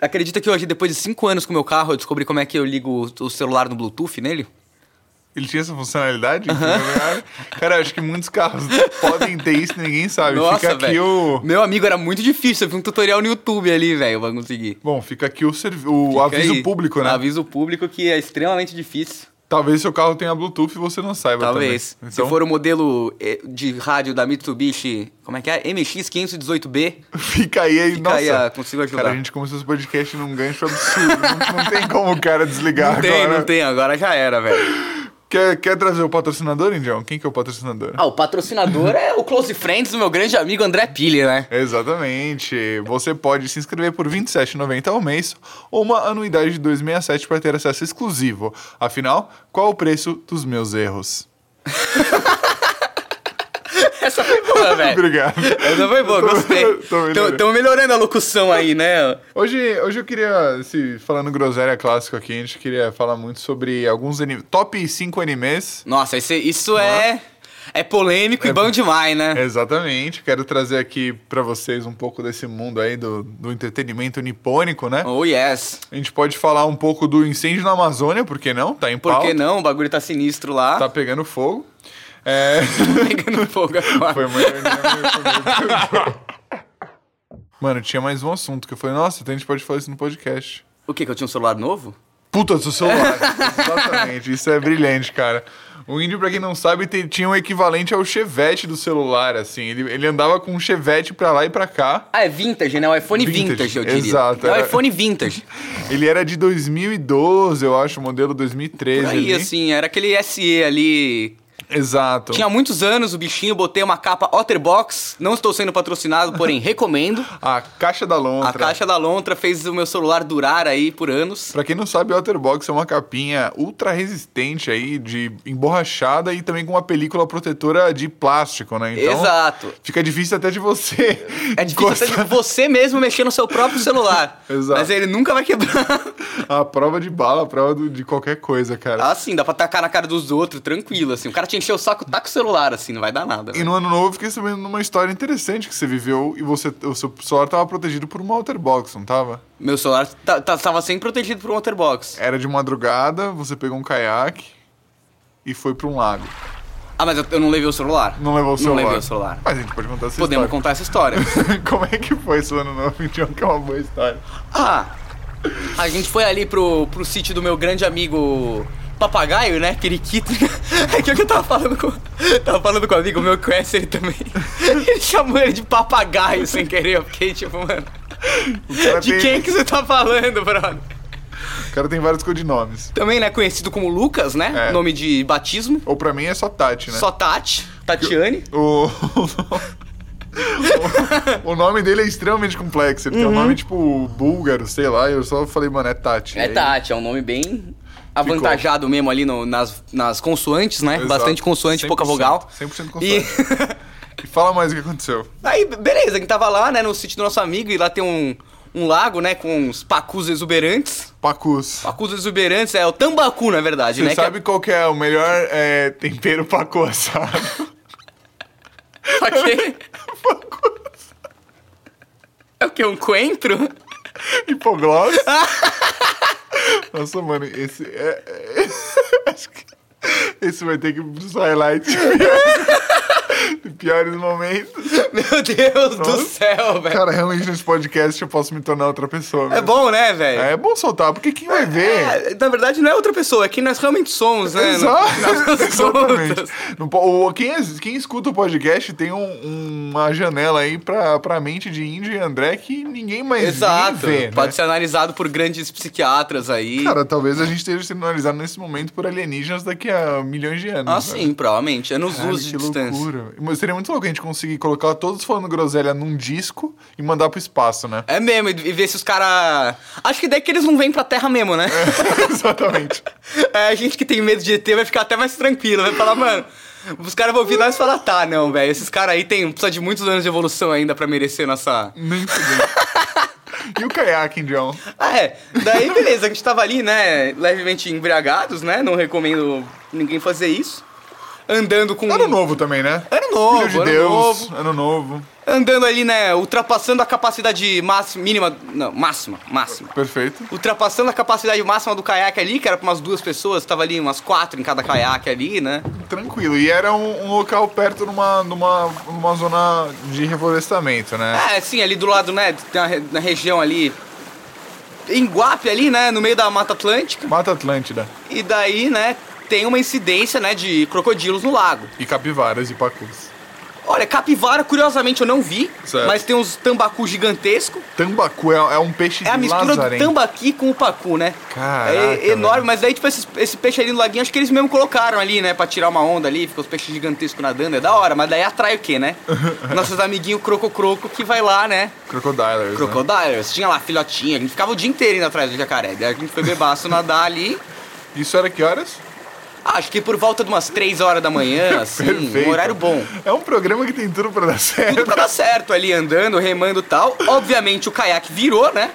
Acredita que hoje, depois de cinco anos com o meu carro, eu descobri como é que eu ligo o celular no Bluetooth nele? Ele tinha essa funcionalidade? Cara, acho que muitos carros podem ter isso ninguém sabe. Nossa, fica aqui o. Meu amigo, era muito difícil. Eu vi um tutorial no YouTube ali, velho, pra conseguir. Bom, fica aqui o, servi... o aviso aí. público, né? Aviso público que é extremamente difícil. Talvez seu carro tenha Bluetooth e você não saiba Talvez. também. Se Então, for o modelo eh, de rádio da Mitsubishi, como é que é? MX518B, fica aí, aí fica nossa. aí, ah, consigo ajudar. Cara, a gente começou esse podcast num gancho absurdo. não, não tem como o cara desligar não tem, agora. não tem, agora já era, velho. Quer, quer trazer o patrocinador, Indião? Quem que é o patrocinador? Ah, o patrocinador é o Close Friends do meu grande amigo André Pille, né? Exatamente. Você pode se inscrever por R$ 27,90 ao mês ou uma anuidade de 267 para ter acesso exclusivo. Afinal, qual o preço dos meus erros? Boa, velho. Obrigado. Essa foi boa, Tô- gostei. Estão melhorando a locução aí, né? Hoje, hoje eu queria, se, falando groselha clássico aqui, a gente queria falar muito sobre alguns anime, top 5 animes. Nossa, esse- isso é, é polêmico e bom demais, né? Exatamente. Quero trazer aqui pra vocês um pouco desse mundo aí do, do entretenimento nipônico, né? Oh, yes. A gente pode falar um pouco do incêndio na Amazônia, por que não? Tá em Por pauta. que não? O bagulho tá sinistro lá. Tá pegando fogo. É... pegando fogo agora. Foi uma Mano, tinha mais um assunto que eu falei, nossa, então a gente pode falar isso no podcast. O que? Que eu tinha um celular novo? Puta, seu celular. Exatamente, isso é brilhante, cara. O índio, pra quem não sabe, tinha um equivalente ao chevette do celular, assim. Ele, ele andava com um chevette pra lá e pra cá. Ah, é vintage, né? O iPhone Vintage, vintage, eu diria. exato, É o era- iPhone vintage. Ele era de 2012, eu acho, modelo 2013. Por aí, ali. assim, era aquele SE ali. Exato. Tinha muitos anos o bichinho, botei uma capa Otterbox. Não estou sendo patrocinado, porém recomendo. A caixa da Lontra. A caixa da Lontra fez o meu celular durar aí por anos. Pra quem não sabe, o Otterbox é uma capinha ultra resistente aí, de emborrachada e também com uma película protetora de plástico, né? Então, Exato. Fica difícil até de você. É difícil até de você mesmo mexer no seu próprio celular. Exato. Mas ele nunca vai quebrar. A prova de bala, a prova de qualquer coisa, cara. Assim, dá pra tacar na cara dos outros, tranquilo, assim. O cara te encheu o saco, taca o celular, assim, não vai dar nada. E velho. no ano novo eu fiquei sabendo de uma história interessante que você viveu e você, o seu celular tava protegido por uma Otterbox, não tava? Meu celular ta- ta- tava sempre protegido por um Otterbox. Era de madrugada, você pegou um caiaque e foi pra um lago. Ah, mas eu, eu não levei o celular. Não levou o celular? Não levei o celular. Mas a gente pode contar essa Podemos história. contar essa história. Como é que foi seu ano novo, então, que é uma boa história. Ah, a gente foi ali pro, pro sítio do meu grande amigo Papagaio, né? Periquito. É que eu tava falando com. Tava falando com um amigo meu que conhece ele também. Ele chamou ele de papagaio sem querer. Eu fiquei tipo, mano. De tem- quem que você tá falando, brother? O cara tem vários codinomes. Também, né? Conhecido como Lucas, né? É. Nome de batismo. Ou pra mim é só Tati, né? Só Tati. Tatiane. O... o nome dele é extremamente complexo. Ele tem um nome tipo búlgaro, sei lá. Eu só falei, mano, é Tati. Uhum. É Aí- Tati, é um nome bem avantajado mesmo ali no- nas, nas consoantes, né? Exato. Bastante consoante, pouca vogal. 100% E consoante. E fala mais o que aconteceu. aí, beleza, a gente tava lá, né, no sítio do nosso amigo, e lá tem um, um lago, né, com uns pacus exuberantes. Pacus. Pacus exuberantes é o tambacu, na verdade, Você né? sabe qual que é o melhor é, tempero pacu assado? É, Ok. É o que? Um coentro? Hipogloss? Mano, esse é... é- Acho que esse highlights. Piores momentos. Meu Deus do Nossa. céu, velho. Cara, realmente nesse podcast eu posso me tornar outra pessoa. É bom, né, velho? É bom soltar, porque quem vai ver... É, na verdade, não é outra pessoa, é quem nós realmente somos, né? Exato, exatamente. po- o- quem, quem escuta o podcast tem um- uma janela aí pra, pra mente de Índio e André que ninguém mais Exato. vê, né? Pode ser analisado por grandes psiquiatras aí. Cara, talvez a gente esteja sendo analisado nesse momento por alienígenas daqui a milhões de anos. ah, sim, provavelmente. Anos Cara, luz de que distância. loucura. Mas seria muito louco a gente conseguir colocar todos falando groselha num disco e mandar pro espaço, né? É mesmo, e ver se os caras. Acho que daí que eles não vêm pra terra mesmo, né? Exatamente. É, a gente que tem medo de ET vai ficar até mais tranquilo. Vai falar, mano. Os caras vão ouvir nós e falar, tá, não, velho. Esses caras aí tem, precisa de muitos anos de evolução ainda pra merecer nossa. Nem. E o caiaque, John? Ah, é. Daí, beleza, a gente tava ali, né, levemente embriagados, né? Não recomendo ninguém fazer isso. Andando com. Ano novo também, né? Ano novo, Filho de ano Deus, novo. ano novo. andando ali, né, ultrapassando a capacidade máxima, mínima, não, máxima, máxima. Perfeito. Ultrapassando a capacidade máxima do caiaque ali, que era pra umas duas pessoas, tava ali umas quatro em cada caiaque ali, né? Tranquilo. E era um, um local perto numa, numa, numa zona de reflorestamento, né? É, sim, ali do lado, né, na região ali, em Guape ali, né, no meio da Mata Atlântica. Mata Atlântida. E daí, né, tem uma incidência, né, de crocodilos no lago. E capivaras e pacus. Olha, capivara, curiosamente, eu não vi, Certo. mas tem uns tambacu gigantesco. Tambacu é, é um peixe É a mistura lazarento. do tambaqui com o pacu, né? Caraca, É enorme, velho. mas daí, tipo, esse, esse peixe ali no laguinho, acho que eles mesmo colocaram ali, né? Pra tirar uma onda ali, fica os peixes gigantescos nadando, é da hora, mas daí atrai o quê, né? Nossos amiguinhos croco-croco que vai lá, né? Crocodilers, né? Crocodiles, tinha lá filhotinha, a gente ficava o dia inteiro indo atrás do jacaré. Daí a gente foi bebaço nadar ali, Isso era que horas? Acho que por volta de umas 3 horas da manhã, assim, um horário bom. É um programa que tem tudo pra dar Tudo certo. pra dar certo ali, andando, remando e tal. Obviamente o caiaque virou, né?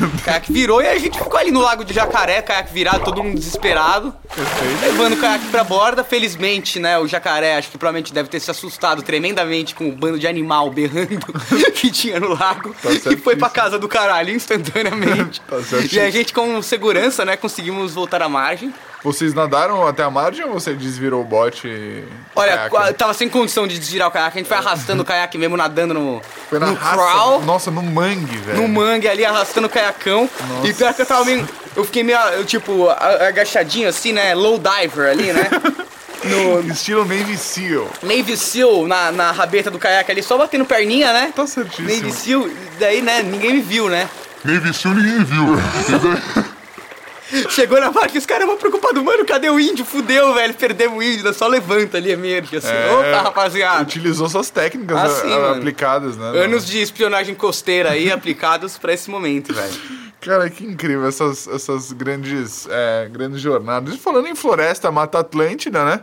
O caiaque virou e a gente ficou ali no lago de jacaré, caiaque virado, todo mundo desesperado. Perfeito. Levando o caiaque pra borda, felizmente, né? O jacaré, acho que provavelmente deve ter se assustado tremendamente com o bando de animal berrando que tinha no lago. Tá e foi pra casa do caralho instantaneamente. Tá e a gente, com segurança, né, conseguimos voltar à margem. Vocês nadaram até a margem ou você desvirou o bote? e- Olha, caiaque? tava sem condição de desvirar o caiaque, a gente foi arrastando o caiaque mesmo, nadando no, Foi na no raça. crawl. Nossa, no mangue, velho. no mangue ali, arrastando o caiacão. E pior que eu tava meio. Eu fiquei meio, eu, tipo, agachadinho assim, né? Low diver ali, né? No Estilo Navy Seal. Navy Seal, na, na rabeta do caiaque ali, só batendo perninha, né? Tá certíssimo. Navy Seal, daí, né? Ninguém me viu, né? Navy Seal ninguém viu. Chegou na parte que os caras vão preocupados, mano, cadê o índio? Fudeu, velho, perdemos o índio, só levanta ali, emerge assim. É, Opa, rapaziada. Utilizou suas técnicas Ah, a- sim, a- aplicadas, né? Anos de espionagem costeira aí aplicados pra esse momento, velho. Cara, que incrível essas, essas grandes, é, grandes jornadas. E falando em floresta, Mata Atlântida, né?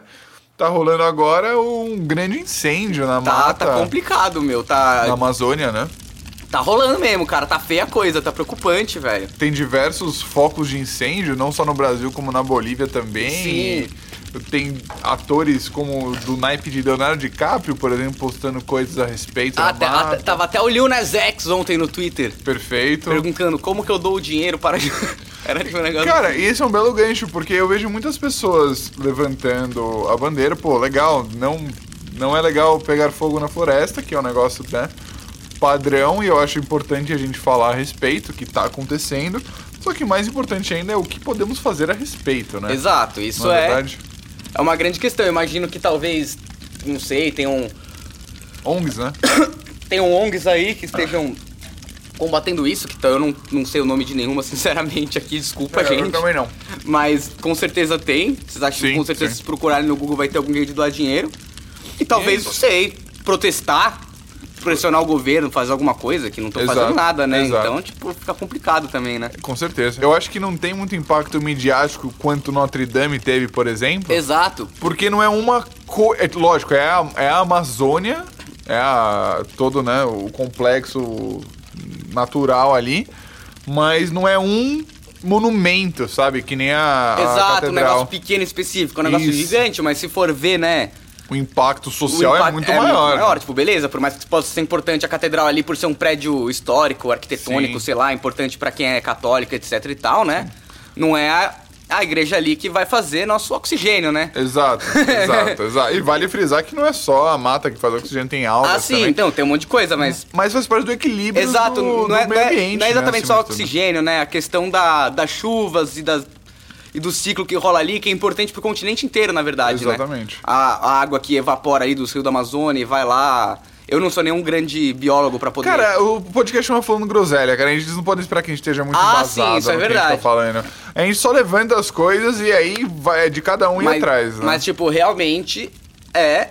Tá rolando agora um grande incêndio na Tá, mata. tá complicado, meu. Tá, Na Amazônia, né? Tá rolando mesmo, cara. Tá feia a coisa, tá preocupante, velho. Tem diversos focos de incêndio, não só no Brasil, como na Bolívia também. Sim. Tem atores como do naipe de Leonardo DiCaprio, por exemplo, postando coisas a respeito da Até, até- tava até o Lil Nas X ontem no Twitter, Perfeito. perguntando como que eu dou o dinheiro para... Era tipo um negócio... Cara, e esse é um belo gancho, porque eu vejo muitas pessoas levantando a bandeira, pô, legal, não, não é legal pegar fogo na floresta, que é um negócio, né, padrão, e eu acho importante a gente falar a respeito, que tá acontecendo, só que mais importante ainda é o que podemos fazer a respeito, né? Exato, isso Não é é, verdade? é uma grande questão. Eu imagino que talvez, não sei, tenham, ONGs, né? tenham ONGs aí que estejam combatendo isso, que tá- eu não, não sei o nome de nenhuma, sinceramente, aqui, desculpa, É, eu gente. também não. Mas com certeza tem. Vocês acham que Sim, com certeza sim. se procurarem no Google vai ter algum jeito de doar dinheiro? E talvez, Isso. não sei, protestar, pressionar o governo, fazer alguma coisa, que não estão fazendo nada, né? exato. Então, tipo, fica complicado também, né? Com certeza. Eu acho que não tem muito impacto midiático quanto Notre Dame teve, por exemplo. Exato. Porque não é uma coisa. lógico, é a, é a Amazônia, é a, todo né, o complexo natural ali, mas não é um monumento, sabe? Que nem a, a Exato, um catedral. negócio pequeno específico, um negócio Isso. gigante, mas se for ver, né? O impacto o social é impacto muito maior. maior. Tipo, beleza, por mais que possa ser importante a catedral ali por ser um prédio histórico, arquitetônico, Sim. sei lá, importante pra quem é católico, etc e tal, né? Não é a, a igreja ali que vai fazer nosso oxigênio, né? Exato, exato, exato. E vale frisar que não é só a mata que faz oxigênio, tem algas Ah, sim, também. então, tem um monte de coisa, mas. Mas faz parte do equilíbrio Exato, do, não, do é, meio não é- ambiente. não é exatamente né, só oxigênio, né? A questão da, das chuvas e, das, e do ciclo que rola ali, que é importante pro continente inteiro, na verdade, né? Exatamente. A, a água que evapora aí do rio da Amazônia e vai lá. Eu não sou nenhum grande biólogo pra poder. Cara, o podcast é falando groselha, cara. A gente não pode esperar que a gente esteja muito Ah, embasado sim, isso é que a gente verdade. tá falando. A gente só levanta as coisas e aí vai de cada um ir mas, atrás, né? mas, tipo, realmente é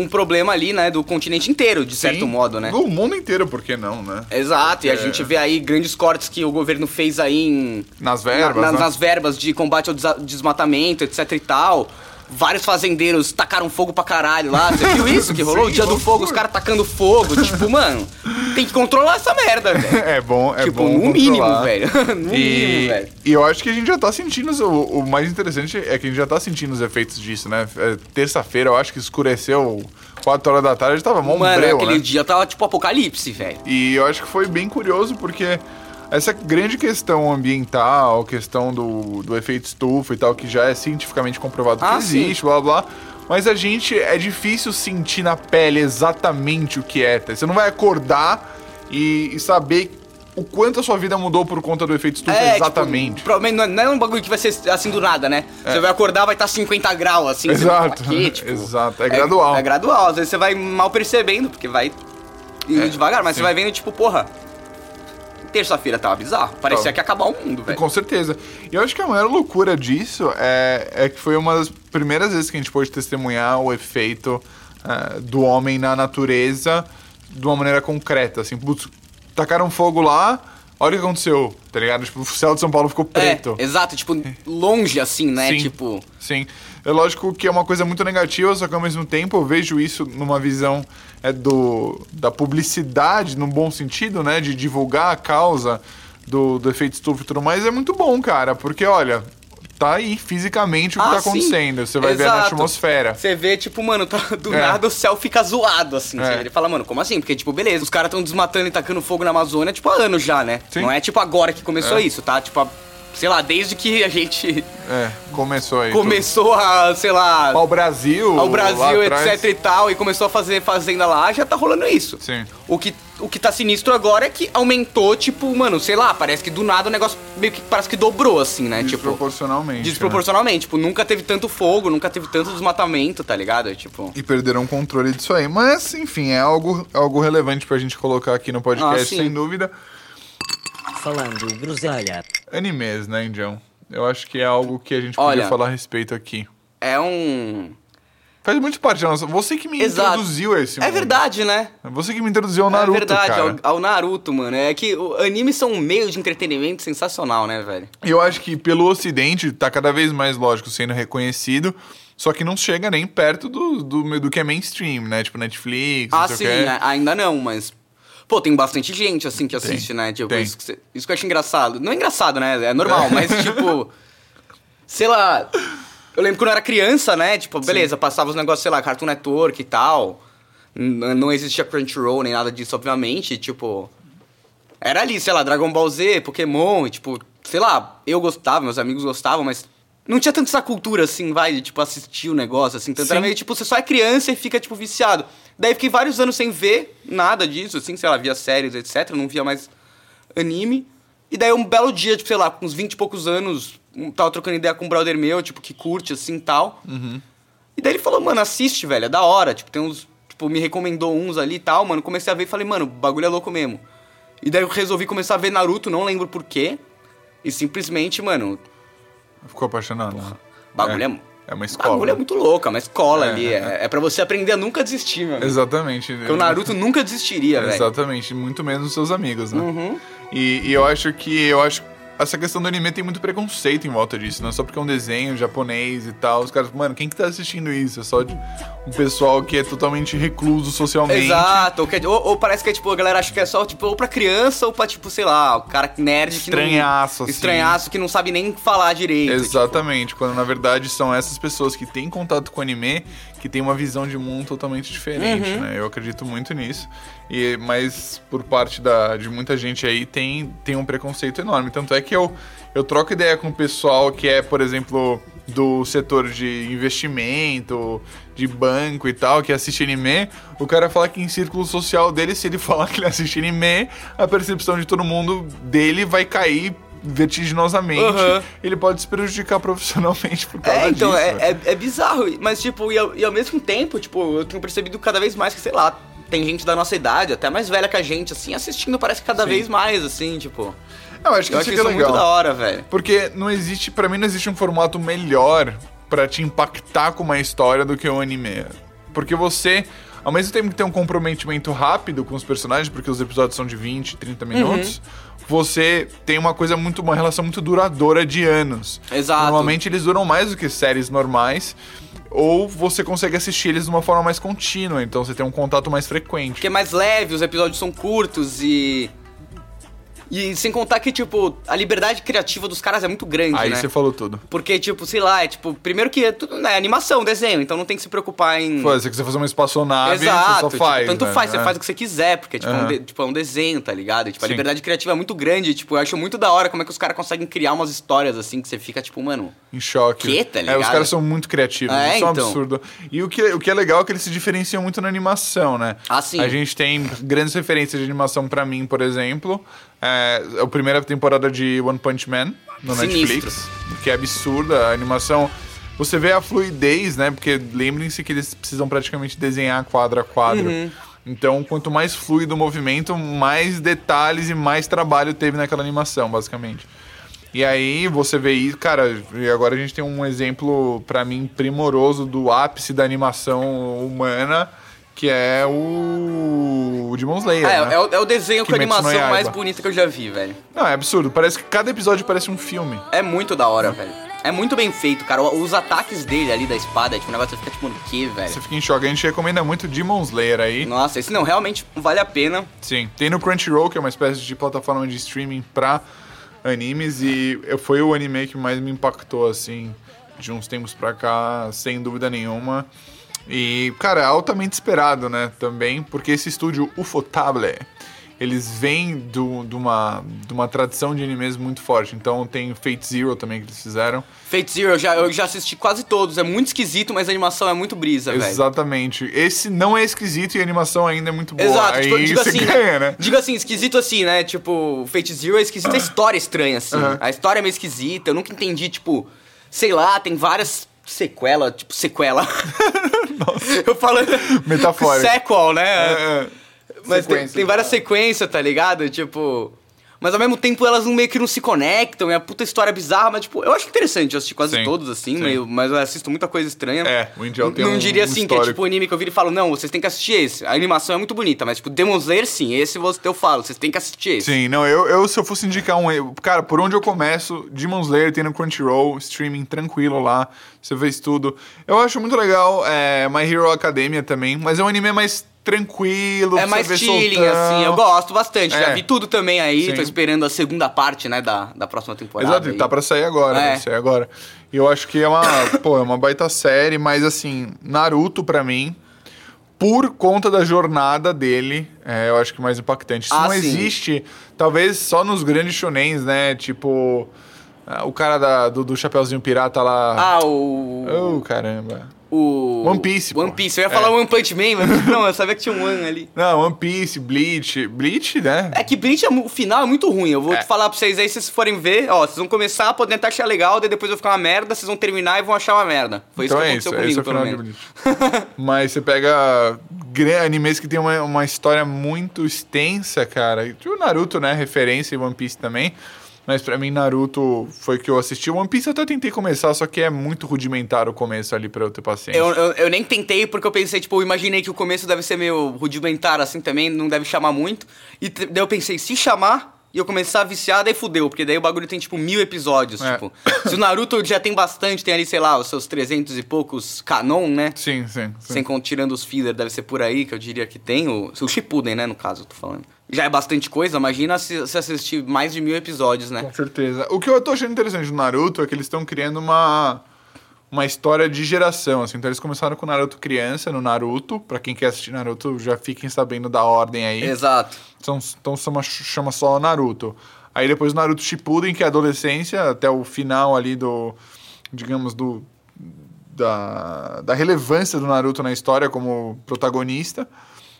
um problema ali, né, do continente inteiro, de certo Sim, modo, né? Do mundo inteiro, por que não, né? Exato, e a É. gente vê aí grandes cortes que o governo fez aí em, Nas verbas, na- né? nas verbas de combate ao desmatamento, etc e tal. Vários fazendeiros tacaram fogo pra caralho lá. Você viu isso que rolou? Sim, o dia do fogo, os caras tacando fogo. Tipo, mano, tem que controlar essa merda, velho. É bom, é tipo, bom no mínimo, controlar. velho. No E, mínimo, velho. e eu acho que a gente já tá sentindo. O, o mais interessante é que a gente já tá sentindo os efeitos disso, né? É, Terça-feira eu acho que escureceu 4 horas da tarde, tava mó Mano, breu, aquele né? dia tava tipo apocalipse, velho. E eu acho que foi bem curioso porque essa grande questão ambiental, questão do, do efeito estufa e tal, que já é cientificamente comprovado que Ah, sim. existe, blá blá. Mas a gente é difícil sentir na pele exatamente o que é. tá? Você não vai acordar e, e saber o quanto a sua vida mudou por conta do efeito estufa exatamente. Tipo, provavelmente não é- não é um bagulho que vai ser assim do nada, né? Você vai acordar, vai estar 50 graus, assim. vai Exato. "Quê?" Tipo, Exato. É gradual. É, gradual. Às vezes você vai mal percebendo, porque vai indo É, devagar, mas sim. você vai vendo, tipo, porra. Terça-feira tava bizarro. Parecia Tava. que ia acabar o mundo, velho. Com certeza. E eu acho que a maior loucura disso é, é que foi uma das primeiras vezes que a gente pôde testemunhar o efeito eh, do homem na natureza de uma maneira concreta. Assim, putz, tacaram fogo lá, olha o que aconteceu, tá ligado? Tipo, o céu de São Paulo ficou preto. É, exato, tipo, longe assim, né? Sim. Tipo. Sim. É lógico que é uma coisa muito negativa, só que ao mesmo tempo eu vejo isso numa visão é, do, da publicidade, no bom sentido, né? De divulgar a causa do, do efeito estufa e tudo mais. É muito bom, cara, porque olha, tá aí fisicamente o que Ah, tá sim. acontecendo. Você vai ver na Exato. atmosfera. Você vê, tipo, mano, tá- do É. nada o céu fica zoado, assim. É. Ele fala, mano, como assim? Porque, tipo, beleza, os caras tão desmatando e tacando fogo na Amazônia, tipo, há anos já, né? Sim. Não é, tipo, agora que começou É. isso, tá? Tipo, há- sei lá, desde que a gente É, começou aí. começou a, sei lá, tudo. Ao Brasil. ao Brasil, atrás. etc e tal, e começou a fazer fazenda lá, já tá rolando isso. Sim. O que, o que tá sinistro agora é que aumentou, tipo, mano, sei lá, parece que do nada o negócio meio que parece que dobrou, assim, né? Tipo, Desproporcionalmente. né? desproporcionalmente. Tipo, nunca teve tanto fogo, nunca teve tanto desmatamento, tá ligado? Tipo. E perderam o controle disso aí. Mas, enfim, é algo, algo relevante pra gente colocar aqui no podcast, Ah, sem dúvida. Falando groselha. Animes, né, Indião? Eu acho que é algo que a gente Olha- podia falar a respeito aqui. É um. Faz muito parte da nossa. Você que me Exato. introduziu a esse É mundo. verdade, né? Você que me introduziu ao Naruto, é verdade, cara. ao, ao Naruto, mano. É que o animes são um meio de entretenimento sensacional, né, velho? Eu acho que pelo ocidente tá cada vez mais, lógico, sendo reconhecido, só que não chega nem perto do, do, do que é mainstream, né? Tipo Netflix, Ah, não sei sim, o né? ainda não, mas. Pô, tem bastante gente, assim, que assiste, né? Tipo, tem. isso, que cê- isso que eu acho engraçado. Não é engraçado, né? É normal, mas, tipo. Sei lá. Eu lembro quando eu era criança, né? Tipo, beleza, passava os negócios, sei lá, Cartoon Network e tal. N- não existia Crunchyroll nem nada disso, obviamente. Tipo. Era ali, sei lá, Dragon Ball Z, Pokémon, e, tipo, sei lá, eu gostava, meus amigos gostavam, mas não tinha tanto essa cultura assim, vai, de, tipo, assistir o negócio, assim. Tanto era meio, tipo, você só é criança e fica, tipo, viciado. Daí fiquei vários anos sem ver nada disso, assim, sei lá, via séries, etc. Não via mais anime. E daí um belo dia, tipo, sei lá, com uns 20 e poucos anos, tava trocando ideia com um brother meu, tipo, que curte, assim, e tal. E daí ele falou, mano, assiste, velho, é da hora. Tipo, tem uns. Tipo, me recomendou uns ali e tal, mano. Comecei a ver e falei, mano, o bagulho é louco mesmo. E daí eu resolvi começar a ver Naruto, não lembro porquê. E simplesmente, mano, Ficou apaixonado. né? bagulho é. É uma escola. bagulho é muito louco, é uma escola É, ali. é, É, é pra você aprender a nunca desistir, meu amigo. Exatamente. Porque o Naruto nunca desistiria, velho. Exatamente, muito menos os seus amigos, né? Uhum. E, e eu acho que eu acho essa questão do anime tem muito preconceito em volta disso, não é só porque é um desenho japonês e tal. Os caras, mano, quem que tá assistindo isso? É só de um pessoal que é totalmente recluso socialmente. Exato, ou, que ou- ou parece que é tipo, a galera acha que é só tipo, ou pra criança ou pra tipo, sei lá, o cara nerd que Estranhaço, não, assim. Estranhaço que não sabe nem falar direito. tipo. Exatamente, quando na verdade são essas pessoas que têm contato com anime que têm uma visão de mundo totalmente diferente, Uhum. né? Eu acredito muito nisso. E, mas por parte da, de muita gente aí tem, tem um preconceito enorme. Tanto é que eu, eu troco ideia com o pessoal que é, por exemplo, do setor de investimento, de banco e tal, que assiste anime. O cara fala que em círculo social dele, se ele falar que ele assiste anime, a percepção de todo mundo dele vai cair vertiginosamente. Aham. Ele pode se prejudicar profissionalmente por causa É, então, disso. é, é, é bizarro, mas tipo, e ao, e ao mesmo tempo, tipo, eu tenho percebido cada vez mais que, sei lá, tem gente da nossa idade, até mais velha que a gente, assim, assistindo parece cada Sim. vez mais, assim, tipo. Eu acho que Eu isso acho aqui é isso muito da legal. hora, velho. Porque não existe, pra mim não existe um formato melhor pra te impactar com uma história do que o anime. Porque você, ao mesmo tempo que tem um comprometimento rápido com os personagens, porque os episódios são de 20, 30 minutos, você tem uma coisa muito, uma relação muito duradoura de anos. Exato. Normalmente eles duram mais do que séries normais. Ou você consegue assistir eles de uma forma mais contínua, então você tem um contato mais frequente. Porque é mais leve, os episódios são curtos e. E sem contar que, tipo, a liberdade criativa dos caras é muito grande, Aí né? você falou tudo. Porque, tipo, sei lá, é tipo, primeiro que é tudo, né, animação, desenho, então não tem que se preocupar em. Pô, se você quiser fazer uma espaçonave, Exato, você só tipo, faz. tanto né? faz, você É. faz o que você quiser, porque tipo, é um de- tipo, é um desenho, tá ligado? E, tipo, a Sim. liberdade criativa é muito grande, tipo, eu acho muito da hora como é que os caras conseguem criar umas histórias assim que você fica, tipo, mano. Em choque. Quê, tá É, os ligado? caras são muito criativos, É, isso é um então. absurdo. E o que, o que é legal é que eles se diferenciam muito na animação, né? Ah, sim. A gente tem grandes referências de animação pra mim, por exemplo. É, a primeira temporada de One Punch Man no Sinistro. Netflix, que é absurda. A animação. Você vê a fluidez, né? Porque lembrem-se que eles precisam praticamente desenhar quadro a quadro. Uhum. Então, quanto mais fluido o movimento, mais detalhes e mais trabalho teve naquela animação, basicamente. E aí você vê isso, cara, e agora a gente tem um exemplo, pra mim, primoroso do ápice da animação humana, que é o, o Demon Slayer. É, né? é, o, é o desenho com a no animação mais bonita que eu já vi, velho. Não, é absurdo. Parece que cada episódio parece um filme. É muito da hora, velho. É muito bem feito, cara. Os ataques dele ali da espada, tipo, o negócio fica tipo, mano, que, velho? Você fica em choque. A gente recomenda muito Demon Slayer aí. Nossa, esse não, realmente vale a pena. Sim. Tem no Crunchyroll, que é uma espécie de plataforma de streaming pra animes, e foi o anime que mais me impactou, assim, de uns tempos pra cá, sem dúvida nenhuma. E, cara, é altamente esperado, né, também, porque esse estúdio Ufotable, eles vêm do- de uma, de uma tradição de animes muito forte. Então tem Fate Zero também que eles fizeram. Fate Zero, eu já, eu já assisti quase todos. É muito esquisito, mas a animação é muito brisa, velho. Exatamente. Esse não é esquisito e a animação ainda é muito boa. Exato, Aí tipo, digo assim, ganha, né? digo assim, esquisito assim, né? Tipo, Fate Zero é esquisito, a história é estranha, assim. Aham. A história é meio esquisita, eu nunca entendi, tipo, sei lá, tem várias sequela, tipo, sequela. Eu falando. Metafórico. Sequel, né? É, é. Mas tem, tem várias sequências, tá ligado? Tipo. Mas ao mesmo tempo elas não, meio que não se conectam, é a puta história bizarra, mas tipo, eu acho interessante, eu assisti quase Sim, todos assim, sim. meio- mas eu assisto muita coisa estranha. É, o Indião tem Não um- diria um assim, que é tipo um anime que eu viro e falo, não, vocês têm que assistir esse. A animação é muito bonita, mas tipo, Demon Slayer sim, esse eu falo, vocês têm que assistir esse. Sim, não, eu, eu se eu fosse indicar um. Cara, por onde eu começo, Demon Slayer tem no Crunchyroll, streaming tranquilo lá, você isso tudo. Eu acho muito legal é, My Hero Academia também, mas é um anime mais tranquilo, É mais chilling, soltão. assim, eu gosto bastante. Já É. vi tudo também aí, Sim. tô esperando a segunda parte, né, da, da próxima temporada. Exato, tá pra sair agora, É. sair agora. E eu acho que é uma, pô, é uma baita série, mas assim, Naruto pra mim, por conta da jornada dele, é, eu acho que mais impactante. Isso Ah, não sim. existe, talvez só nos grandes shonens, né? Tipo, ah, o cara da- do, do Chapeuzinho Pirata lá. Ah, o... Oh, caramba. o... One Piece, pô. One Piece, eu ia É. falar One Punch Man, mas não, eu sabia que tinha um One ali. Não, One Piece, Bleach. Bleach, né? É que Bleach, é o final é muito ruim. Eu vou É. falar pra vocês aí, se vocês forem ver, ó, vocês vão começar, podem até achar legal, daí depois vai ficar uma merda, vocês vão terminar e vão achar uma merda. Foi então isso que é aconteceu isso, esse comigo, é o de menos. Bleach. Mas você pega animes que tem uma, uma história muito extensa, cara. E O Naruto, né? Referência e One Piece também. Mas pra mim, Naruto foi o que eu assisti. One Piece eu até tentei começar, só que é muito rudimentar o começo ali pra eu ter paciência. Eu, eu, eu nem tentei porque eu pensei, tipo, eu imaginei que o começo deve ser meio rudimentar assim também, não deve chamar muito. E daí eu pensei, se chamar e eu começar a viciar, daí fudeu, porque daí o bagulho tem tipo mil episódios. É. Tipo, se o Naruto já tem bastante, tem ali, sei lá, os seus 300 e poucos canon, né? Sim, sim. sim. Sem tirando os filler, deve ser por aí que eu diria que tem. O, o Shippuden, né, no caso, eu tô falando. Já é bastante coisa, imagina se, se assistir mais de mil episódios, né? Com certeza. O que eu tô achando interessante do Naruto é que eles estão criando uma, uma história de geração, assim. Então eles começaram com o Naruto criança, no Naruto. Pra quem quer assistir Naruto, já fiquem sabendo da ordem aí. Exato. Então, então chama, chama só Naruto. Aí depois o Naruto Shippuden, que é a adolescência, até o final ali do, digamos, do da, da relevância do Naruto na história como protagonista.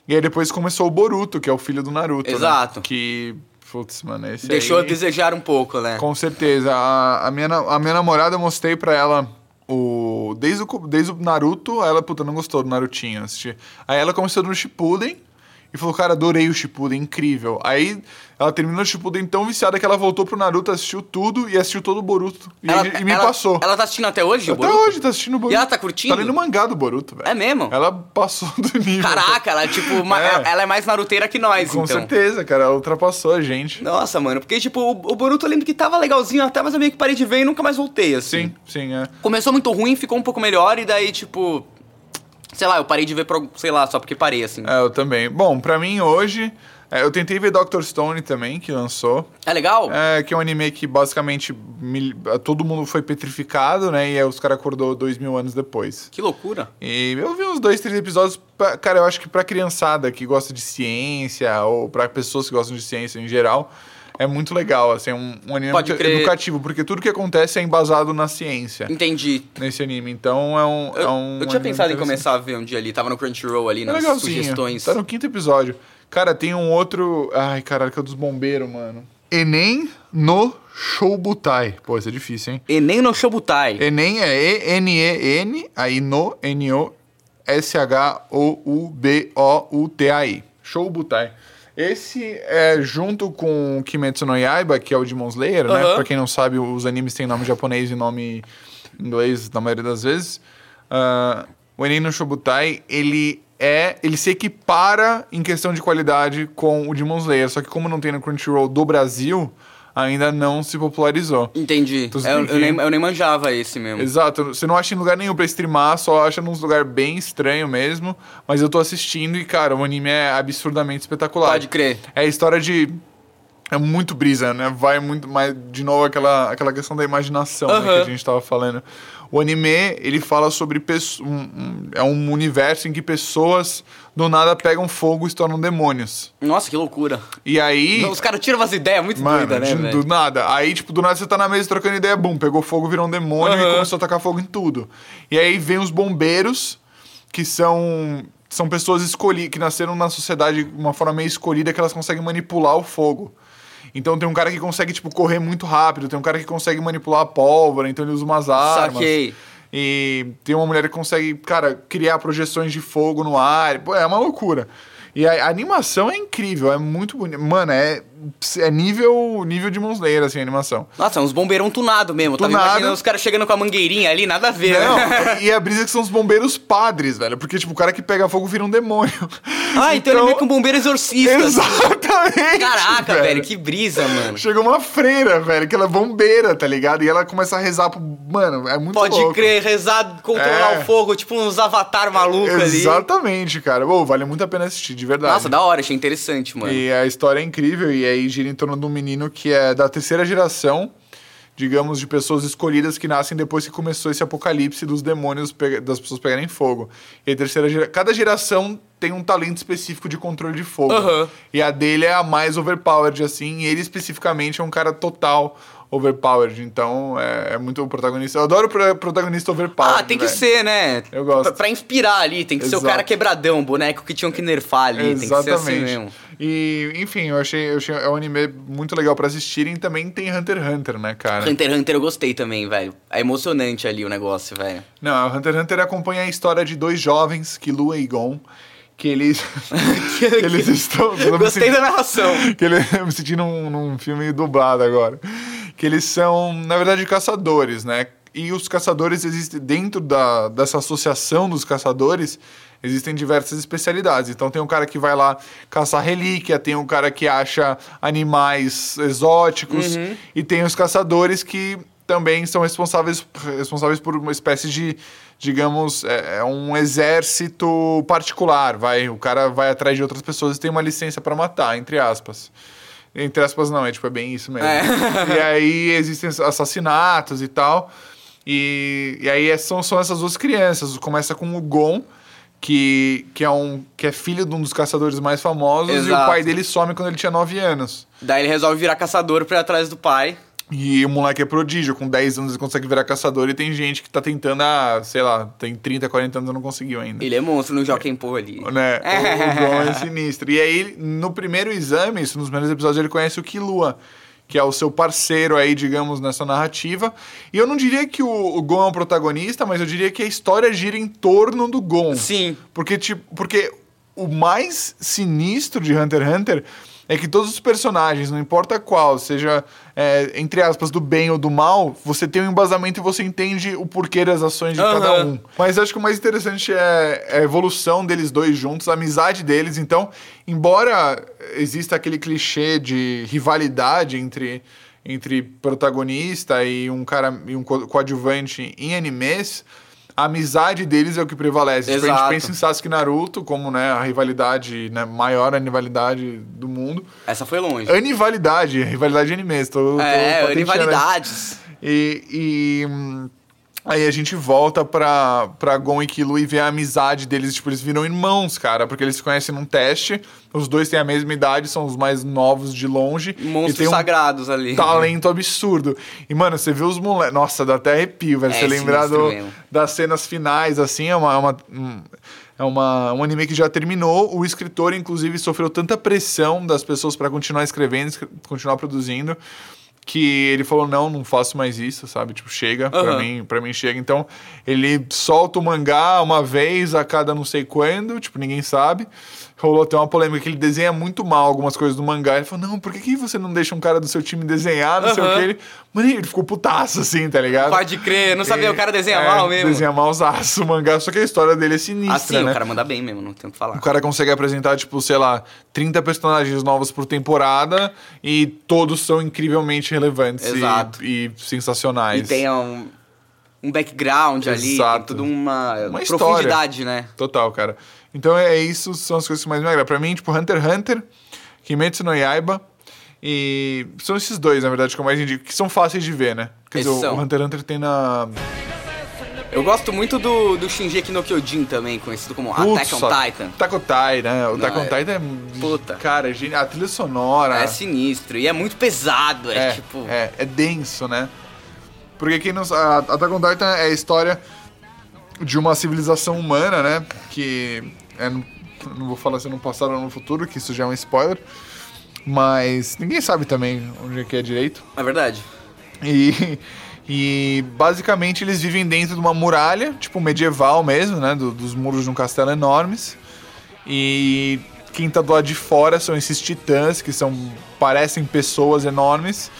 E aí depois começou o Boruto, que é o filho do Naruto. né? Exato. Que, putz, mano, esse Deixou aí... a desejar um pouco, né? Com certeza. A, a minha, a minha namorada, eu mostrei pra ela o... Desde o, desde o Naruto, ela, puta, não gostou do Narutinho. Assisti. Aí ela começou no Shippuden e falou, cara, adorei o Shippuden, incrível. Aí ela terminou o Shippuden tão viciada que ela voltou pro Naruto, assistiu tudo e assistiu todo o Boruto. E, Ela- e me ela- passou. Ela tá assistindo até hoje, o Até Boruto? hoje tá assistindo o Boruto. E ela tá curtindo? Tá lendo o mangá do Boruto, velho. É mesmo? Ela passou do nível. Caraca, ela, tipo, ma- É. ela é mais naruteira que nós, Com então. certeza, cara. Ela ultrapassou a gente. Nossa, mano, porque, tipo, o, o Boruto eu lembro que tava legalzinho até, mas eu meio que parei de ver e nunca mais voltei, assim. Sim, sim, é. Começou muito ruim, ficou um pouco melhor, e daí, tipo. Sei lá, eu parei de ver, sei lá, só porque parei, assim. É, eu também. Bom, pra mim hoje, é, eu tentei ver Dr. Stone também, que lançou. É legal? É, que é um anime que basicamente mil- todo mundo foi petrificado, né? E aí os caras acordou dois mil anos depois. Que loucura. E eu vi uns dois, três episódios. pra- cara, eu acho que pra criançada que gosta de ciência, ou pra pessoas que gostam de ciência em geral, é muito legal. Assim, é um, um anime Pode muito crer. educativo, porque tudo que acontece é embasado na ciência Entendi. nesse anime. Então é um. Eu, é um eu tinha pensado em começar a ver um dia ali, tava no Crunchyroll ali, É nas legalzinho. sugestões. Tá no quinto episódio. Cara, tem um outro. Ai, caralho, que é o dos bombeiros, mano. Enem no Shoubutai. Pô, isso é difícil, hein? Enem no Shobutai. Enem é E-N-E-N, aí no N-O-S-H-O-U-B-O-U-T-A-I. Shoubutai. Esse é junto com Kimetsu no Yaiba, que é o Demon Slayer, né? Pra quem não sabe, os animes têm nome japonês e nome inglês na maioria das vezes. Ah, o Enem no Shobutai, ele é... Ele se equipara em questão de qualidade com o Demon Slayer. Só que como não tem no Crunchyroll do Brasil, ainda não se popularizou. Entendi. Tu É, eu, eu nem, eu nem manjava esse mesmo. Exato, você não acha em lugar nenhum pra streamar, só acha num lugar bem estranho mesmo. Mas eu tô assistindo e, cara, o anime é absurdamente espetacular. Pode crer. É a história de. É muito brisa, né? Vai muito mais. De novo, aquela, aquela questão da imaginação né, que a gente tava falando. O anime, ele fala sobre. um- é um universo em que pessoas do nada pegam fogo e se tornam demônios. Nossa, que loucura. E aí. Os caras tiram umas ideias muito Mano, doidas, né, de- do nada. Aí, tipo, do nada você tá na mesa trocando ideia, bum, pegou fogo, virou um demônio Aham. e começou a tacar fogo em tudo. E aí vem os bombeiros, que são são pessoas escolhidas, que nasceram na sociedade de uma forma meio escolhida que elas conseguem manipular o fogo. Então tem um cara que consegue, tipo, correr muito rápido, tem um cara que consegue manipular a pólvora, então ele usa umas armas. Saquei. E tem uma mulher que consegue, cara, criar projeções de fogo no ar. Pô, é uma loucura. E a, a animação é incrível, é muito bonita. Mano, é, é nível, nível de Slayer, assim, a animação. Nossa, uns bombeirão tunado mesmo. Tava Tunado. imaginando os caras chegando com a mangueirinha ali, nada a ver. né? Não, e a brisa é que são os bombeiros padres, velho. Porque, tipo, o cara que pega fogo vira um demônio. Ah, então, ele é meio que um bombeiro exorcista. assim. Exatamente! Caraca, velho. que brisa, mano. Chega uma freira, velho, que ela é bombeira, tá ligado? E ela começa a rezar pro. Mano, é muito Pode louco. crer, rezar, controlar É. o fogo, tipo uns avatar maluco ali. Exatamente, cara. Ô, vale muito a pena assistir, de verdade. Nossa, da hora, achei interessante, mano. E a história é incrível, e aí gira em torno de um menino que é da terceira geração, digamos, de pessoas escolhidas que nascem depois que começou esse apocalipse dos demônios, das pessoas pegarem fogo. E a terceira gera... Cada geração tem um talento específico de controle de fogo. Aham. E a dele é a mais overpowered, assim, e ele especificamente é um cara total overpowered. Então, é, é muito o protagonista. Eu adoro o pro- protagonista overpowered. Ah, tem que velho. ser, né? Eu gosto. Pra, pra inspirar ali, tem que ser o Exato. cara quebradão, boneco que tinham que nerfar ali, tem que ser assim mesmo. E, enfim, eu achei, eu achei é um anime muito legal pra assistirem. Também tem Hunter x Hunter, né, cara? Hunter x Hunter eu gostei também, velho. É emocionante ali o negócio, velho. Não, Hunter x Hunter acompanha a história de dois jovens, Killua e Gon, que eles. que eles estão. Gostei senti- da narração. que ele, eu me senti num, num filme dublado agora. Que eles são, na verdade, caçadores, né? E os caçadores existem dentro da, dessa associação dos caçadores. Existem diversas especialidades. Então tem um cara que vai lá caçar relíquia, tem um cara que acha animais exóticos e tem os caçadores que também são responsáveis, responsáveis por uma espécie de, digamos, é, é um exército particular. Vai, o cara vai atrás de outras pessoas e tem uma licença para matar, entre aspas. Entre aspas, não, é tipo, é bem isso mesmo. É. E aí existem assassinatos e tal. E, e aí é- são, são essas duas crianças. Começa com o Gon, que, que, é um, que é filho de um dos caçadores mais famosos, e o Exato. pai dele some quando ele tinha 9 anos. Daí ele resolve virar caçador pra ir atrás do pai. E o moleque é prodígio, com 10 anos ele consegue virar caçador e tem gente que tá tentando, ah, sei lá, tem 30, 40 anos e não conseguiu ainda. Ele é monstro no Joaquim Pô ali. Né? O, o Gon é sinistro. E aí, no primeiro exame, isso, nos primeiros episódios, ele conhece o Killua, que é o seu parceiro aí, digamos, nessa narrativa. E eu não diria que o, o Gon é um protagonista, mas eu diria que a história gira em torno do Gon. Sim. Porque, tipo, porque o mais sinistro de Hunter x Hunter é que todos os personagens, não importa qual, seja é, entre aspas do bem ou do mal, você tem um embasamento e você entende o porquê das ações de cada Aham. um. Mas acho que o mais interessante é a evolução deles dois juntos, a amizade deles. Então, embora exista aquele clichê de rivalidade entre, entre protagonista e um cara e um co- coadjuvante em animes, a amizade deles é o que prevalece. Tipo, a gente pensa em Sasuke e Naruto como né, a rivalidade, né, maior rivalidade do mundo. Essa foi longe. Anivalidade, rivalidade de animes. Tô, tô É, patenteando rivalidades. e, e, hum, aí a gente volta pra, pra Gon e Killua e vê a amizade deles. Tipo, eles viram irmãos, cara, porque eles se conhecem num teste. Os dois têm a mesma idade, são os mais novos de longe. e Monstros um sagrados ali. talento absurdo. E, mano, você vê os moleques. Nossa, dá até arrepio, velho. É você lembrar do- das cenas finais, assim, é uma. é uma- um- é uma, um anime que já terminou. O escritor, inclusive, sofreu tanta pressão das pessoas pra continuar escrevendo, escre- continuar produzindo, que ele falou: não, não faço mais isso, sabe? Tipo, chega, pra, Aham. mim, pra mim chega. Então, ele solta o mangá uma vez a cada não sei quando, tipo, ninguém sabe. Rolou até uma polêmica que ele desenha muito mal algumas coisas do mangá. Ele falou: não, por que, que você não deixa um cara do seu time desenhar? Não sei o que. Ele, mano, ele ficou putaço, assim, tá ligado? Pode crer, não sabia, E- o cara desenha é, mal mesmo. Desenha malzaço o mangá, só que a história dele é sinistra, Assim, né? o cara manda bem mesmo, não tem o que falar. O cara consegue apresentar, tipo, sei lá, 30 personagens novos por temporada e todos são incrivelmente relevantes e- Exato. e, sensacionais. E tem um, um background ali, tem Exato. toda uma, Uma história. profundidade, né? Total, cara. Então é isso, são as coisas que mais me agradam. Pra mim, tipo, Hunter x Hunter, Kimetsu no Yaiba e... São esses dois, na verdade, que eu mais indico, que são fáceis de ver, né? Quer dizer, o. Hunter x Hunter tem na... Eu gosto muito do, do Shingeki no Kyojin também, conhecido como Attack on Putz, Titan. Attack on Titan, né? O Attack on é- Titan é... Puta. Cara, é genial. A trilha sonora... É sinistro e é muito pesado, é, É, tipo... é, é denso, né? Porque quem não sabe, a Attack on Titan é a história de uma civilização humana, né? Que é não vou falar se é no passado ou no futuro, que isso já é um spoiler. Mas ninguém sabe também onde é que é direito. É verdade. E, e basicamente eles vivem dentro de uma muralha, tipo medieval mesmo, né? do- dos muros de um castelo enormes. E quem tá do lado de fora são esses titãs, que são parecem pessoas enormes,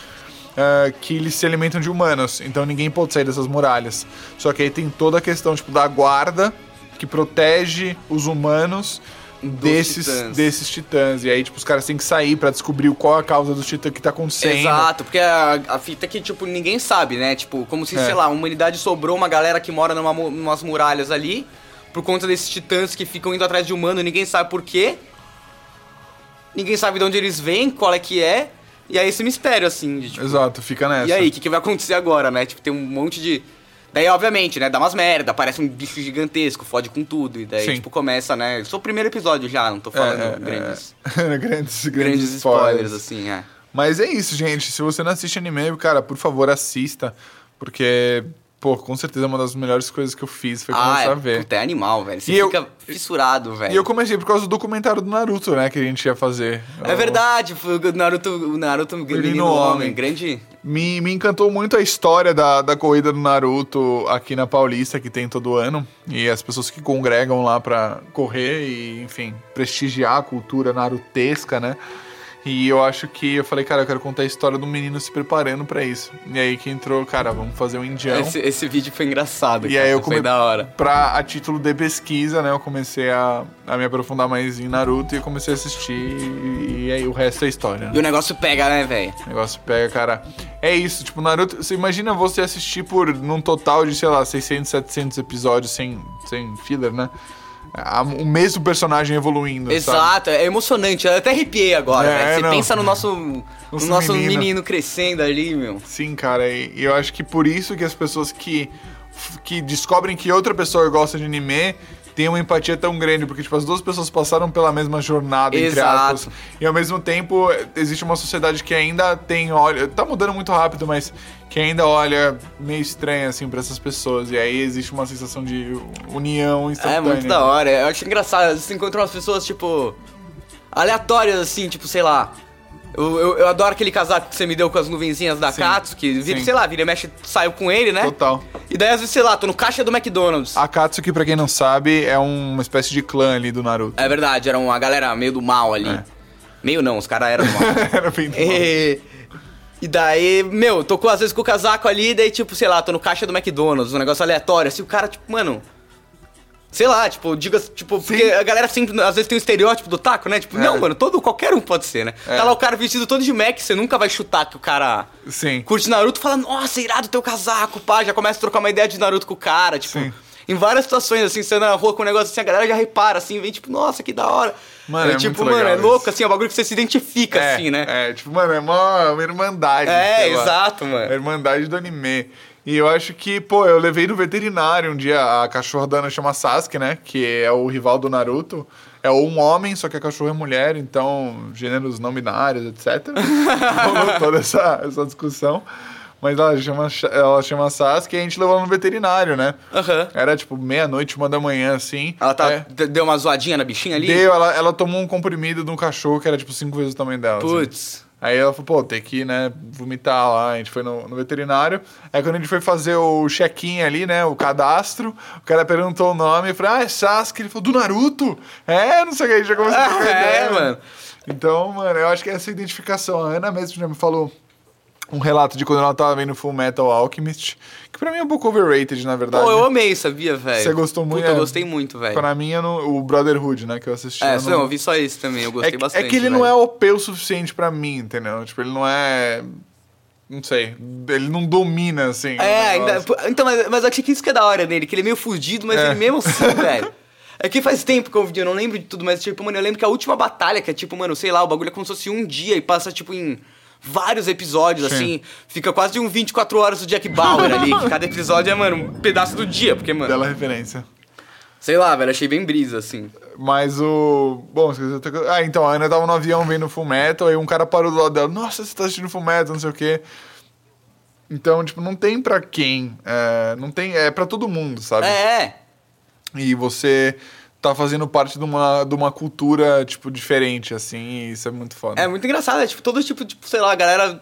ah, que eles se alimentam de humanos. Então ninguém pode sair dessas muralhas. Só que aí tem toda a questão tipo, da guarda que protege os humanos desses titãs. desses titãs. E aí, tipo, os caras têm que sair pra descobrir qual a causa dos titãs que tá acontecendo. Exato, porque a, a fita é que, tipo, ninguém sabe, né? Tipo, como se, É. sei lá, a humanidade sobrou uma galera que mora numa, numas muralhas ali, por conta desses titãs que ficam indo atrás de humano, ninguém sabe por quê. Ninguém sabe de onde eles vêm, qual é que é. E aí esse mistério, assim, de, tipo, Exato, fica nessa. E aí, o que, que vai acontecer agora, né? Tipo, tem um monte de. Daí, obviamente, né? Dá umas merda, aparece um bicho gigantesco, fode com tudo. E daí, Sim. tipo, começa, né? Só o primeiro episódio já, não tô falando É, é, grandes, é. grandes, grandes, grandes spoilers, assim, é. Mas é isso, gente. Se você não assiste anime, cara, por favor, assista. Porque, pô, com certeza uma das melhores coisas que eu fiz foi começar Ah, é, a ver. puta, é animal, velho. Você E eu- fica fissurado, velho. E eu comecei por causa do documentário do Naruto, né, que a gente ia fazer. É Eu- verdade, o Naruto, o Naruto Menino, Menino Homem, Homem. grande... Me, me encantou muito a história da, da corrida do Naruto aqui na Paulista, que tem todo ano. E as pessoas que congregam lá pra correr e, enfim, prestigiar a cultura narutesca, né? E eu acho que eu falei, cara, eu quero contar a história do menino se preparando pra isso. E aí que entrou, cara, vamos fazer um indião. Esse, esse vídeo foi engraçado, E cara, aí eu foi come... da hora. Pra, a título de pesquisa, né? Eu comecei a, a me aprofundar mais em Naruto e eu comecei a assistir. E, e aí o resto é história. né? E o negócio pega, né, velho? O negócio pega, cara. É isso, tipo, Naruto. Você imagina você assistir por num total de, sei lá, 600, 700 episódios sem, sem filler, né? A- o mesmo personagem evoluindo. sabe? Exato, é emocionante. Eu até arrepiei agora, É, velho. Você não. pensa no nosso, no Nosso nosso menino. menino. crescendo ali, meu. Sim, cara. E, e eu acho que por isso que as pessoas que, que descobrem que outra pessoa gosta de anime têm uma empatia tão grande, porque tipo, as duas pessoas passaram pela mesma jornada, entre Exato. aspas. E ao mesmo tempo, existe uma sociedade que ainda tem, olha, tá mudando muito rápido, mas que ainda olha meio estranha assim pra essas pessoas. E aí existe uma sensação de união instantânea. É muito da hora. Eu acho engraçado. Você encontra umas pessoas, tipo, aleatórias, assim, tipo, sei lá. Eu, eu, eu adoro aquele casaco que você me deu com as nuvenzinhas da Sim, Katsu, que vira, sim. sei lá, vira e mexe, saiu com ele, né? Total. E daí, às vezes, sei lá, tô no caixa do McDonald's. A Katsuki, pra quem não sabe, é uma espécie de clã ali do Naruto. É verdade, era uma galera meio do mal ali. É. Meio não, os caras eram do mal. Era bem do mal. e, e daí, meu, tô com, às vezes com o casaco ali, daí, tipo, sei lá, tô no caixa do McDonald's, um negócio aleatório, assim, o cara, tipo, mano. Sei lá, tipo, diga, tipo, porque a galera sempre, às vezes tem o estereótipo do taco, né? Tipo, É. não, mano, todo, qualquer um pode ser, né? É. Tá lá o cara vestido todo de Mac, você nunca vai chutar que o cara Sim. curte Naruto fala, nossa, irado teu casaco, pá, já começa a trocar uma ideia de Naruto com o cara, tipo. Sim. Em várias situações, assim, você anda na rua com um negócio assim, a galera já repara, assim, vem tipo, nossa, que da hora. Mano, é tipo, muito mano, é louco, isso. assim, é um bagulho que você se identifica, É, assim, né? É, tipo, mano, é uma, uma irmandade. É, sei lá. exato, É a mano. irmandade do anime. E eu acho que, pô, eu levei no veterinário um dia a cachorra da Ana chama Sasuke, né? Que é o rival do Naruto. É um homem, só que a cachorra é mulher, então gêneros não binários, etc. Rolou toda essa, essa discussão. Mas ela chama, ela chama Sasuke e a gente levou ela no veterinário, né? Aham. Era tipo meia-noite, uma da manhã, assim. Ela tá, É. deu uma zoadinha na bichinha ali? Deu, ela, ela tomou um comprimido de um cachorro que era tipo cinco vezes o tamanho dela. assim. Aí ela falou, pô, tem que, né, vomitar lá. A gente foi no, no veterinário. Aí quando a gente foi fazer o check-in ali, né, o cadastro, o cara perguntou o nome. Eu falei, ah, é Sasuke. Ele falou, do Naruto? É, não sei o que. A gente já começou a trocar É, ideia, mano. Então, mano, eu acho que essa identificação. A Ana mesmo já me falou um relato de quando ela tava vendo Full Metal Alchemist, que pra mim é um pouco overrated, na verdade. Pô, eu amei, sabia, velho? Você gostou muito? Puta, eu é. gostei muito, velho. Pra mim, é no, o Brotherhood, né, que eu assisti. É, eu não, eu vi só esse também, eu gostei é, bastante. é que ele não velho. é OP o suficiente pra mim, entendeu? Tipo, ele não é. Não sei. Ele não domina, assim. É, ainda, então, mas, mas acho que isso que é da hora nele, que ele é meio fudido, mas É. ele mesmo assim, velho. É que faz tempo que eu vi, eu não lembro de tudo, mas tipo, mano, eu lembro que a última batalha, que é tipo, mano, sei lá, o bagulho é como se fosse um dia e passa, tipo, em vários episódios, Sim. assim. Fica quase um 24 horas do Jack Bauer ali, que cada episódio é, mano, um pedaço do dia, porque, mano, Bela referência. sei lá, velho, achei bem brisa, assim. Mas o. Bom, esqueci. Ah, então, a Ana tava no avião vendo Full Metal, aí um cara parou do lado dela. Nossa, você tá assistindo Full Metal, não sei o quê. Então, tipo, não tem pra quem. É, não tem. É pra todo mundo, sabe? É, E você tá fazendo parte de uma, de uma cultura, tipo, diferente, assim, e isso é muito foda. é muito engraçado, é tipo, todo tipo, tipo, sei lá, a galera.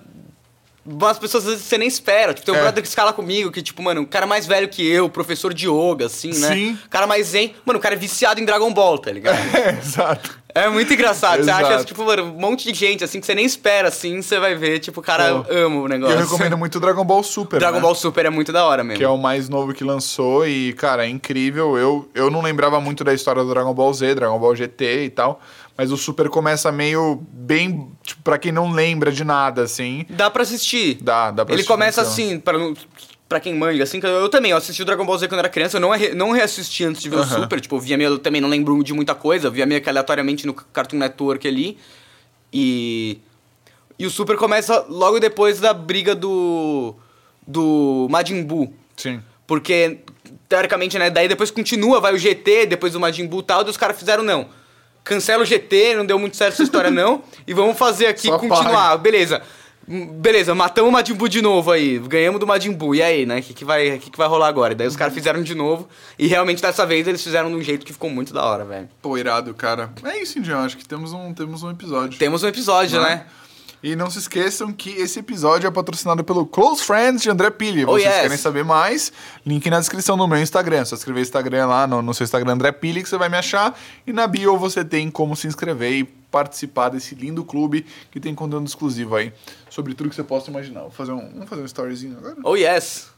Umas pessoas às vezes você nem espera. Tipo, tem um É. brother que escala comigo, que, tipo, mano, um cara mais velho que eu, professor de yoga, assim, né? Sim. Cara mais zen. Mano, o cara é viciado em Dragon Ball, tá ligado? É, exato. É muito engraçado. Você acha, tipo, mano, um monte de gente, assim, que você nem espera, assim, você vai ver, tipo, o cara Pô. ama o E negócio. eu recomendo muito Dragon Ball Super. Dragon né? Ball Super é muito da hora mesmo. Que é o mais novo que lançou e, cara, é incrível. Eu, eu não lembrava muito da história do Dragon Ball Z, Dragon Ball GT e tal. Mas o Super começa meio bem, tipo, pra quem não lembra de nada, assim. Dá pra assistir. Dá, dá pra Ele assistir começa então. assim, pra, não- pra quem manja, assim, que eu, eu também, eu assisti o Dragon Ball Z quando era criança, eu não, re- não reassisti antes de ver o Aham. Super, tipo, eu via meio, eu também não lembro de muita coisa, eu via meio que aleatoriamente no Cartoon Network ali, e... E o Super começa logo depois da briga do... do Majin Buu, Sim. porque, teoricamente, né, daí depois continua, vai o GT, depois do Majin Buu e tal, e os caras fizeram não. Cancela o GT, não deu muito certo essa história não, e vamos fazer aqui, Só continuar, beleza. Beleza, matamos o Majin Buu de novo aí, ganhamos do Majin Buu, e aí, né, o que, que, vai, que, que vai rolar agora? E daí os caras fizeram de novo, e realmente dessa vez eles fizeram de um jeito que ficou muito da hora, velho. Pô, irado, cara. É isso, Indião. Acho que temos um, temos um episódio. Temos um episódio, Né? né? E não se esqueçam que esse episódio é patrocinado pelo Close Friends de André Pili. Oh, Vocês yes. querem saber mais? Link na descrição do meu Instagram. Só escrever Instagram lá no, no seu Instagram André Pili que você vai me achar. E na bio você tem como se inscrever e participar desse lindo clube que tem conteúdo exclusivo aí sobre tudo que você possa imaginar. Vou fazer um, vamos fazer um storyzinho agora? Oh yes!